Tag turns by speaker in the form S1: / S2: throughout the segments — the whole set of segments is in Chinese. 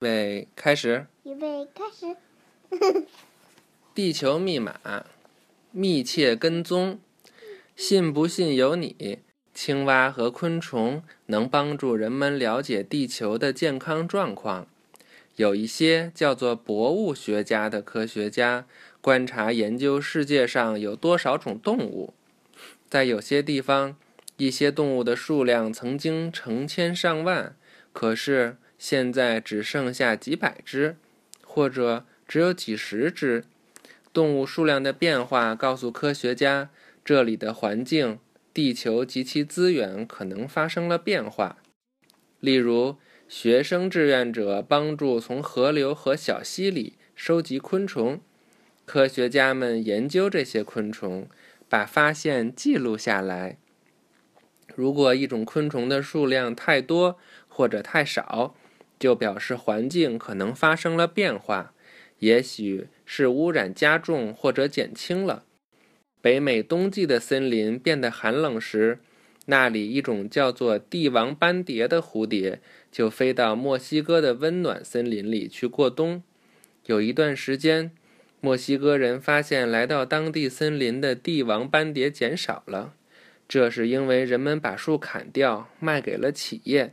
S1: 备开始。
S2: 预备开始。
S1: 地球密码，密切跟踪。信不信由你。青蛙和昆虫能帮助人们了解地球的健康状况。有一些叫做博物学家的科学家观察研究世界上有多少种动物。在有些地方，一些动物的数量曾经成千上万，可是。现在只剩下几百只，或者只有几十只。动物数量的变化告诉科学家，这里的环境、地球及其资源可能发生了变化。例如，学生志愿者帮助从河流和小溪里收集昆虫，科学家们研究这些昆虫，把发现记录下来。如果一种昆虫的数量太多或者太少，就表示环境可能发生了变化，也许是污染加重或者减轻了。北美冬季的森林变得寒冷时，那里一种叫做帝王斑蝶的蝴蝶就飞到墨西哥的温暖森林里去过冬。有一段时间，墨西哥人发现来到当地森林的帝王斑蝶减少了，这是因为人们把树砍掉卖给了企业。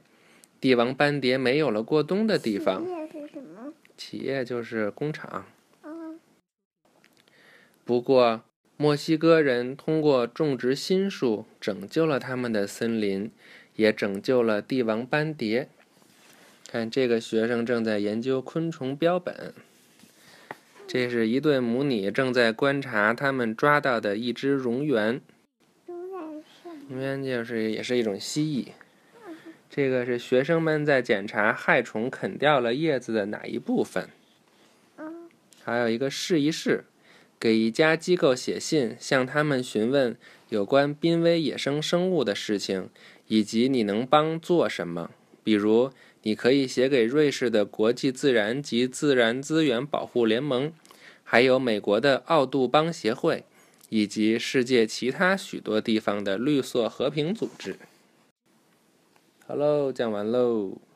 S1: 帝王斑蝶没有了过冬的地方。
S2: 企业是什么？
S1: 企业就是工厂。不过，墨西哥人通过种植新树，拯救了他们的森林，也拯救了帝王斑蝶。看，这个学生正在研究昆虫标本。这是一对母女正在观察他们抓到的一只蝾螈。蝾螈就是也是一种蜥蜴。这个是学生们在检查害虫啃掉了叶子的哪一部分。还有一个试一试，给一家机构写信，向他们询问有关濒危野生生物的事情，以及你能帮做什么。比如，你可以写给瑞士的国际自然及自然资源保护联盟，还有美国的奥杜邦协会，以及世界其他许多地方的绿色和平组织。好喽，讲完喽。